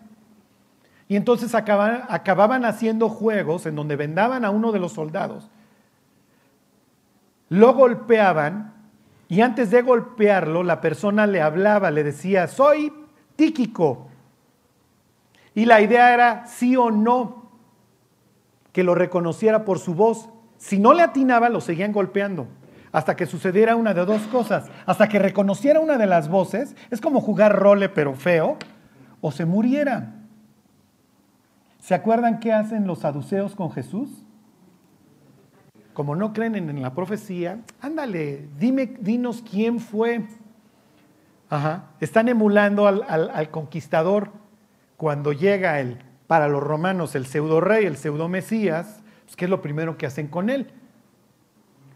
Y entonces acababan, haciendo juegos en donde vendaban a uno de los soldados, lo golpeaban y antes de golpearlo, la persona le hablaba, le decía, soy Tíquico. Y la idea era sí o no, que lo reconociera por su voz. Si no le atinaba, lo seguían golpeando. Hasta que sucediera una de dos cosas. Hasta que reconociera una de las voces. Es como jugar role pero feo. O se muriera. ¿Se acuerdan qué hacen los saduceos con Jesús? como no creen en, la profecía, ándale, dime, dinos quién fue. Ajá. Están emulando al, conquistador cuando llega el, para los romanos el pseudo rey, el pseudo mesías, pues, ¿qué es lo primero que hacen con él?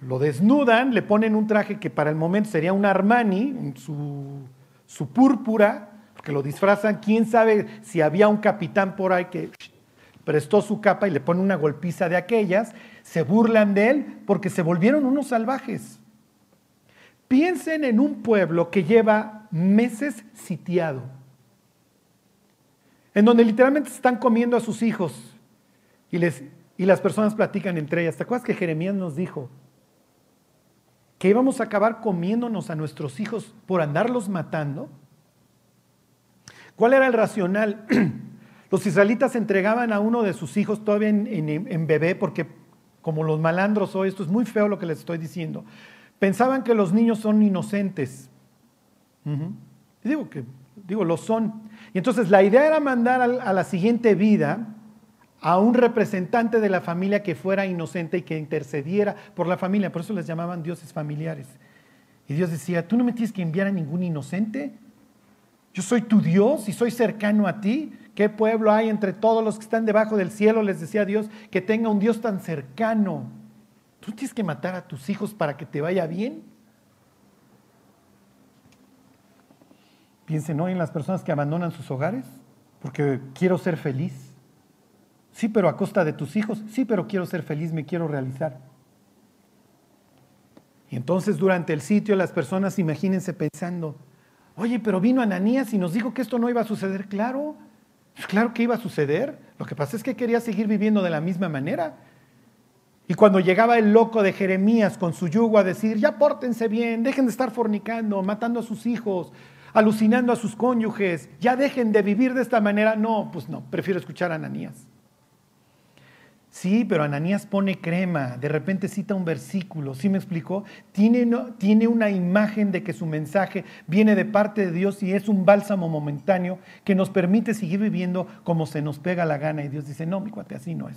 Lo desnudan, le ponen un traje que para el momento sería un Armani, su, su púrpura, que lo disfrazan. ¿Quién sabe si había un capitán por ahí que prestó su capa y le pone una golpiza de aquellas? se burlan de él porque se volvieron unos salvajes. Piensen en un pueblo que lleva meses sitiado, en donde literalmente están comiendo a sus hijos y, les, y las personas platican entre ellas. ¿Te acuerdas que Jeremías nos dijo que íbamos a acabar comiéndonos a nuestros hijos por andarlos matando? ¿Cuál era el racional? Los israelitas entregaban a uno de sus hijos todavía en, bebé porque como los malandros hoy, esto es muy feo lo que les estoy diciendo, pensaban que los niños son inocentes. digo que, digo, lo son. Y entonces la idea era mandar a la siguiente vida a un representante de la familia que fuera inocente y que intercediera por la familia. Por eso les llamaban dioses familiares. Y Dios decía, tú no me tienes que enviar a ningún inocente. Yo soy tu Dios y soy cercano a ti. ¿Qué pueblo hay entre todos los que están debajo del cielo? Les decía Dios, que tenga un Dios tan cercano. ¿Tú tienes que matar a tus hijos para que te vaya bien? Piensen hoy en las personas que abandonan sus hogares porque quiero ser feliz. Sí, pero a costa de tus hijos. Sí, pero quiero ser feliz, me quiero realizar. Y entonces durante el sitio las personas imagínense pensando, oye, pero vino Ananías y nos dijo que esto no iba a suceder. Claro, pues claro que iba a suceder. Lo que pasa es que quería seguir viviendo de la misma manera. Y cuando llegaba el loco de Jeremías con su yugo a decir, ya pórtense bien, dejen de estar fornicando, matando a sus hijos, alucinando a sus cónyuges, ya dejen de vivir de esta manera. No, pues no, prefiero escuchar a Ananías. Sí, pero Ananías pone crema, de repente cita un versículo, ¿sí me explicó? Tiene, tiene una imagen de que su mensaje viene de parte de Dios y es un bálsamo momentáneo que nos permite seguir viviendo como se nos pega la gana. Y Dios dice, no, mi cuate, así no es.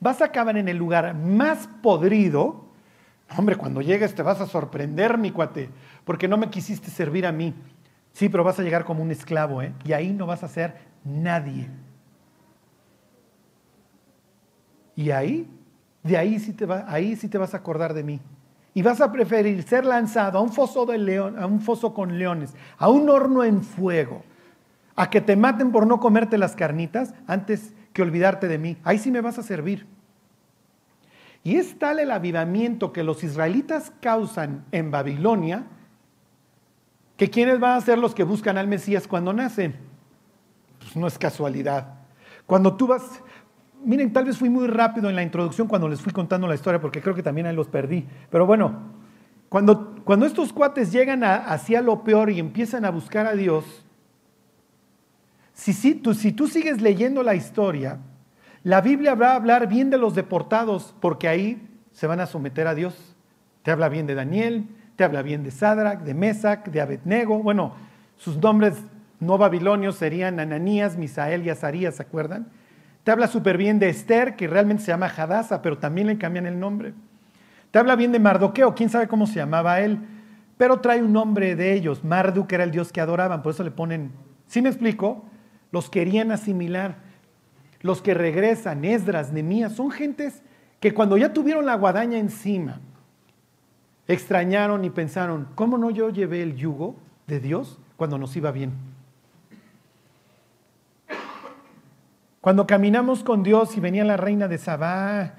Vas a acabar en el lugar más podrido. Hombre, cuando llegues te vas a sorprender, mi cuate, porque no me quisiste servir a mí. Sí, pero vas a llegar como un esclavo, ¿eh? Y ahí no vas a ser nadie. Y ahí, de ahí sí te, ahí sí te vas a acordar de mí. Y vas a preferir ser lanzado a un foso de león, a un foso con leones, a un horno en fuego, a que te maten por no comerte las carnitas antes que olvidarte de mí. Ahí sí me vas a servir. Y es tal el avivamiento que los israelitas causan en Babilonia, que quienes van a ser los que buscan al Mesías cuando nacen. Pues no es casualidad. Cuando tú vas, miren, tal vez fui muy rápido en la introducción cuando les fui contando la historia, porque creo que también ahí los perdí. Pero bueno, cuando, cuando estos cuates llegan hacia lo peor y empiezan a buscar a Dios, si, si, tú, si tú sigues leyendo la historia, la Biblia va a hablar bien de los deportados, porque ahí se van a someter a Dios. Te habla bien de Daniel, te habla bien de Sadrach, de Mesac, de Abednego. Bueno, Sus nombres no babilonios serían Ananías, Misael y Azarías, ¿se acuerdan? Te habla súper bien de Esther, que realmente se llama Hadasa, pero también le cambian el nombre. Te habla bien de Mardoqueo, quién sabe cómo se llamaba él, pero trae un nombre de ellos. Marduk era el dios que adoraban, por eso le ponen, ¿sí me explico? Los querían asimilar. Los que regresan, Esdras, Nemías, son gentes que cuando ya tuvieron la guadaña encima, extrañaron y pensaron, ¿cómo no yo llevé el yugo de Dios cuando nos iba bien? Cuando caminamos con Dios y venía la reina de Sabá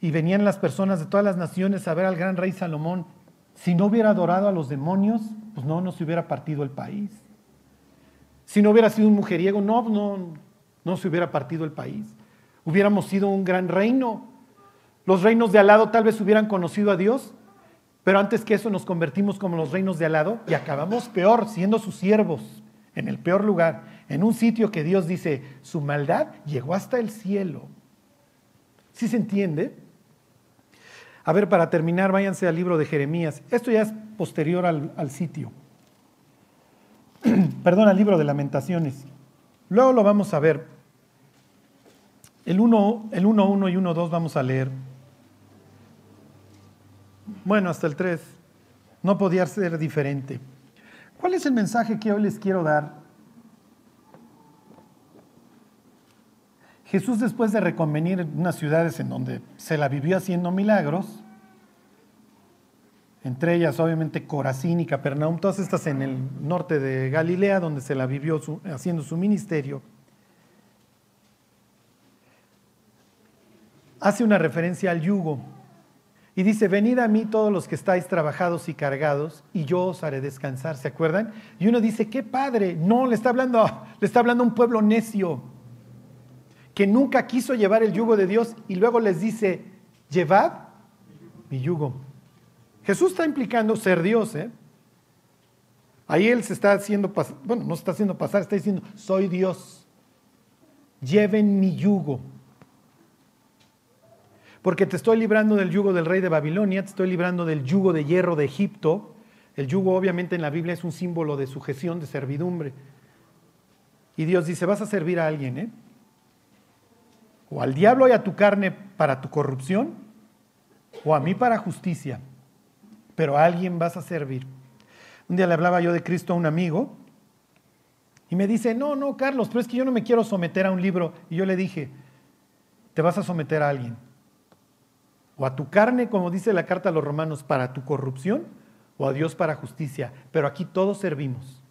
y venían las personas de todas las naciones a ver al gran rey Salomón, si no hubiera adorado a los demonios, pues no nos hubiera partido el país. Si no hubiera sido un mujeriego, no, no, no se hubiera partido el país. Hubiéramos sido un gran reino. Los reinos de al lado tal vez hubieran conocido a Dios, pero antes que eso nos convertimos como los reinos de al lado y acabamos peor, siendo sus siervos, en el peor lugar, en un sitio que Dios dice, su maldad llegó hasta el cielo. ¿Sí se entiende? A ver, para terminar, váyanse al libro de Jeremías. Esto ya es posterior al, sitio. Perdón, al libro de lamentaciones. Luego lo vamos a ver. El 1.1 el y 1.2 vamos a leer. Bueno, hasta el 3. No podía ser diferente. ¿Cuál es el mensaje que hoy les quiero dar? Jesús después de reconvenir en unas ciudades en donde se la vivió haciendo milagros, entre ellas obviamente Corazín y Capernaum, todas estas en el norte de Galilea, donde se la vivió haciendo su ministerio, hace una referencia al yugo. Y dice, venid a mí todos los que estáis trabajados y cargados, y yo os haré descansar, ¿se acuerdan? Y uno dice, qué padre, no, le está hablando, le está hablando a un pueblo necio, que nunca quiso llevar el yugo de Dios, y luego les dice, llevad mi yugo. Jesús está implicando ser Dios, ¿eh? Ahí él se está haciendo pasar, bueno, no se está haciendo pasar, está diciendo, soy Dios, lleven mi yugo porque te estoy librando del yugo del rey de Babilonia, te estoy librando del yugo de hierro de Egipto. El yugo obviamente en la Biblia es un símbolo de sujeción, de servidumbre. Y Dios dice, vas a servir a alguien, ¿eh? O al diablo y a tu carne para tu corrupción, o a mí para justicia. Pero a alguien vas a servir. Un día le hablaba yo de Cristo a un amigo y me dice, no, no, Carlos, pero es que yo no me quiero someter a un libro. Y yo le dije, te vas a someter a alguien o a tu carne, como dice la carta a los romanos, para tu corrupción, o a Dios para justicia. Pero aquí todos servimos.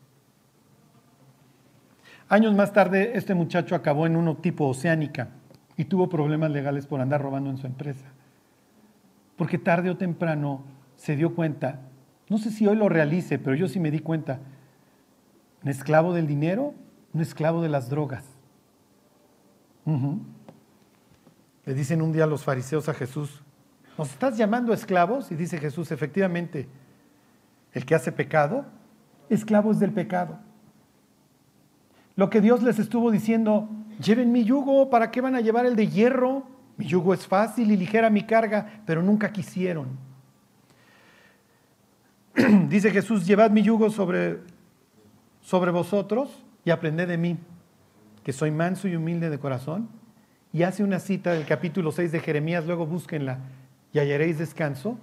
Años más tarde, este muchacho acabó en un tipo oceánica y tuvo problemas legales por andar robando en su empresa. Porque tarde o temprano se dio cuenta, no sé si hoy lo realice, pero yo sí me di cuenta, un esclavo del dinero, un esclavo de las drogas. Le dicen un día los fariseos a Jesús, ¿Nos estás llamando esclavos? Y dice Jesús, efectivamente, el que hace pecado, esclavo es del pecado. Lo que Dios les estuvo diciendo, lleven mi yugo, ¿para qué van a llevar el de hierro? Mi yugo es fácil y ligera mi carga, pero nunca quisieron. Dice Jesús, llevad mi yugo sobre, sobre vosotros y aprended de mí, que soy manso y humilde de corazón. Y hace una cita del capítulo 6 de Jeremías, luego búsquenla y hallaréis descanso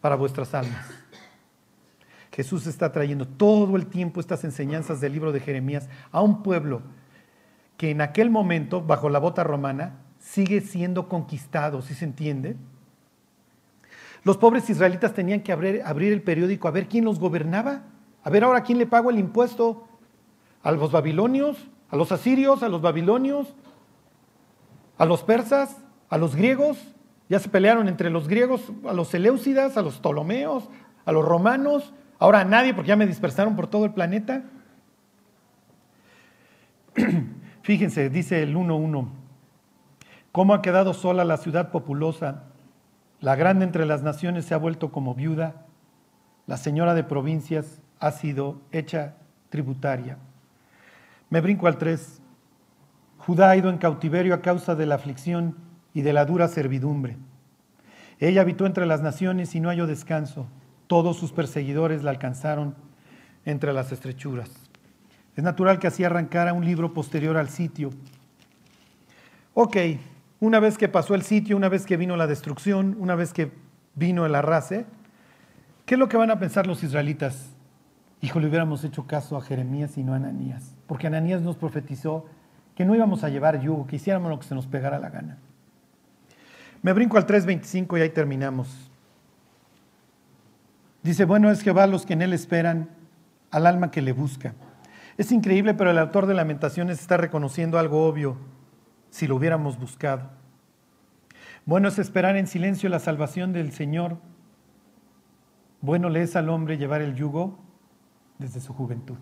para vuestras almas. Jesús está trayendo todo el tiempo estas enseñanzas del libro de Jeremías a un pueblo que en aquel momento, bajo la bota romana, sigue siendo conquistado, ¿sí se entiende? Los pobres israelitas tenían que abrir, abrir, el periódico a ver quién los gobernaba, a ver ahora quién le pago el impuesto, a los babilonios, a los asirios, a los babilonios, a los persas, a los griegos, ya se pelearon entre los griegos, a los Seleucidas, a los Ptolomeos, a los romanos, ahora a nadie porque ya me dispersaron por todo el planeta. Fíjense, dice el 1.1, cómo ha quedado sola la ciudad populosa, la grande entre las naciones se ha vuelto como viuda, la señora de provincias ha sido hecha tributaria. Me brinco al 3. Judá ha ido en cautiverio a causa de la aflicción y de la dura servidumbre. Ella habitó entre las naciones y no halló descanso. Todos sus perseguidores la alcanzaron entre las estrechuras. Es natural que así arrancara un libro posterior al sitio. Ok, una vez que pasó el sitio, una vez que vino la destrucción, una vez que vino el arrase, ¿qué es lo que van a pensar los israelitas? Hijo, le hubiéramos hecho caso a Jeremías y no a Ananías, porque Ananías nos profetizó que no íbamos a llevar yugo, que hiciéramos lo que se nos pegara la gana. Me brinco al 3.25 y ahí terminamos. Dice, bueno es Jehová los que en él esperan, al alma que le busca. Es increíble, pero el autor de Lamentaciones está reconociendo algo obvio si lo hubiéramos buscado. Bueno es esperar en silencio la salvación del Señor. Bueno le es al hombre llevar el yugo desde su juventud.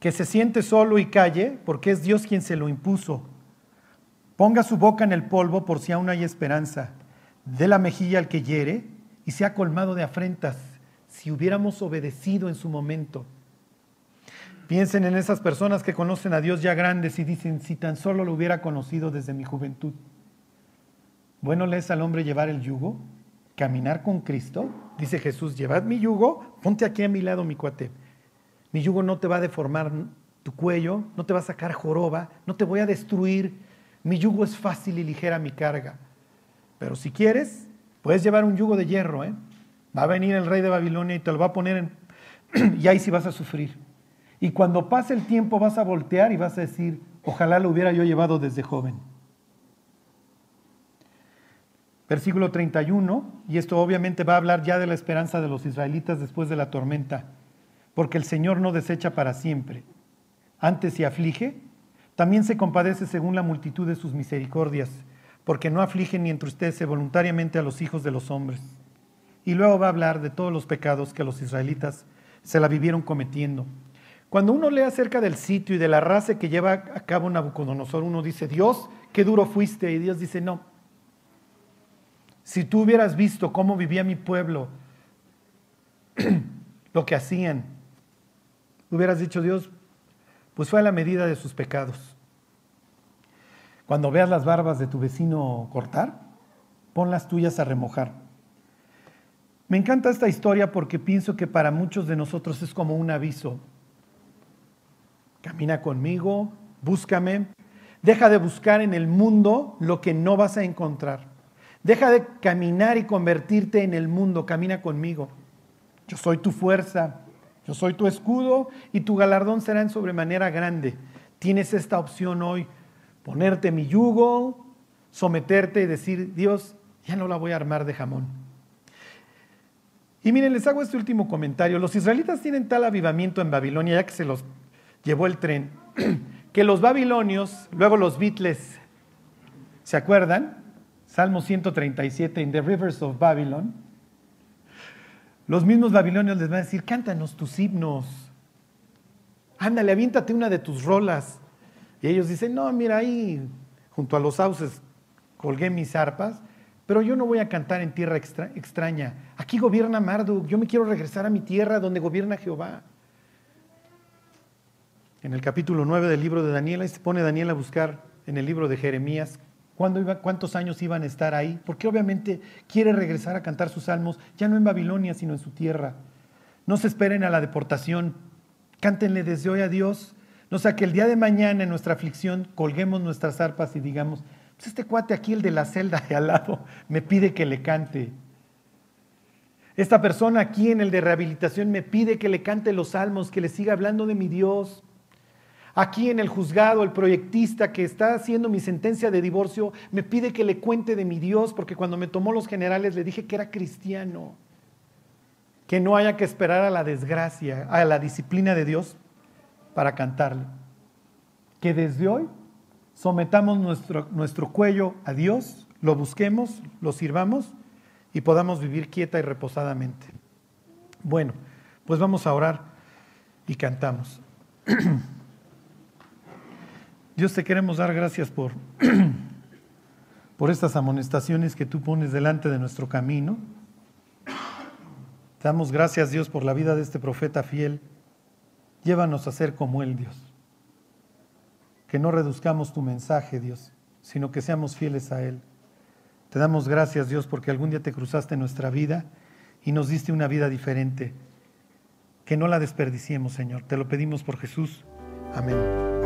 Que se siente solo y calle porque es Dios quien se lo impuso. Ponga su boca en el polvo por si aún hay esperanza. Dé la mejilla al que hiere y se ha colmado de afrentas si hubiéramos obedecido en su momento. Piensen en esas personas que conocen a Dios ya grandes y dicen, si tan solo lo hubiera conocido desde mi juventud. Bueno le es al hombre llevar el yugo, caminar con Cristo. Dice Jesús, llevad mi yugo, ponte aquí a mi lado, mi cuate. Mi yugo no te va a deformar tu cuello, no te va a sacar joroba, no te voy a destruir. Mi yugo es fácil y ligera mi carga. Pero si quieres, puedes llevar un yugo de hierro. ¿eh? Va a venir el rey de Babilonia y te lo va a poner en... y ahí sí vas a sufrir. Y cuando pase el tiempo vas a voltear y vas a decir, ojalá lo hubiera yo llevado desde joven. Versículo 31, y esto obviamente va a hablar ya de la esperanza de los israelitas después de la tormenta, porque el Señor no desecha para siempre. Antes se aflige, también se compadece según la multitud de sus misericordias, porque no aflige ni entristece voluntariamente a los hijos de los hombres. Y luego va a hablar de todos los pecados que los israelitas se la vivieron cometiendo cuando uno lee acerca del sitio y de la raza que lleva a cabo Nabucodonosor, uno dice, Dios, qué duro fuiste. Y Dios dice, no. Si tú hubieras visto cómo vivía mi pueblo, lo que hacían, hubieras dicho, Dios, pues fue a la medida de sus pecados. Cuando veas las barbas de tu vecino cortar, pon las tuyas a remojar. Me encanta esta historia porque pienso que para muchos de nosotros es como un aviso Camina conmigo, búscame. Deja de buscar en el mundo lo que no vas a encontrar. Deja de caminar y convertirte en el mundo, camina conmigo. Yo soy tu fuerza, yo soy tu escudo y tu galardón será en sobremanera grande. Tienes esta opción hoy, ponerte mi yugo, someterte y decir, Dios, ya no la voy a armar de jamón. Y miren, les hago este último comentario. Los israelitas tienen tal avivamiento en Babilonia, ya que se los llevó el tren, que los babilonios, luego los Beatles, ¿se acuerdan? Salmo 137, in the rivers of Babylon. Los mismos babilonios les van a decir, cántanos tus himnos. Ándale, aviéntate una de tus rolas. Y ellos dicen, no, mira ahí, junto a los sauces, colgué mis arpas, pero yo no voy a cantar en tierra extraña. Aquí gobierna Marduk, yo me quiero regresar a mi tierra donde gobierna Jehová en el capítulo 9 del libro de Daniel, ahí se pone Daniel a buscar en el libro de Jeremías cuántos años iban a estar ahí, porque obviamente quiere regresar a cantar sus salmos, ya no en Babilonia, sino en su tierra. No se esperen a la deportación, cántenle desde hoy a Dios, no sea que el día de mañana en nuestra aflicción colguemos nuestras arpas y digamos, pues este cuate aquí, el de la celda de al lado, me pide que le cante. Esta persona aquí en el de rehabilitación me pide que le cante los salmos, que le siga hablando de mi Dios. Aquí en el juzgado, el proyectista que está haciendo mi sentencia de divorcio me pide que le cuente de mi Dios, porque cuando me tomó los generales le dije que era cristiano. Que no haya que esperar a la desgracia, a la disciplina de Dios para cantarle. Que desde hoy sometamos nuestro, nuestro cuello a Dios, lo busquemos, lo sirvamos y podamos vivir quieta y reposadamente. Bueno, pues vamos a orar y cantamos. Dios te queremos dar gracias por, por estas amonestaciones que tú pones delante de nuestro camino. Te damos gracias, Dios, por la vida de este profeta fiel. Llévanos a ser como Él, Dios. Que no reduzcamos tu mensaje, Dios, sino que seamos fieles a Él. Te damos gracias, Dios, porque algún día te cruzaste en nuestra vida y nos diste una vida diferente que no la desperdiciemos, Señor. Te lo pedimos por Jesús. Amén.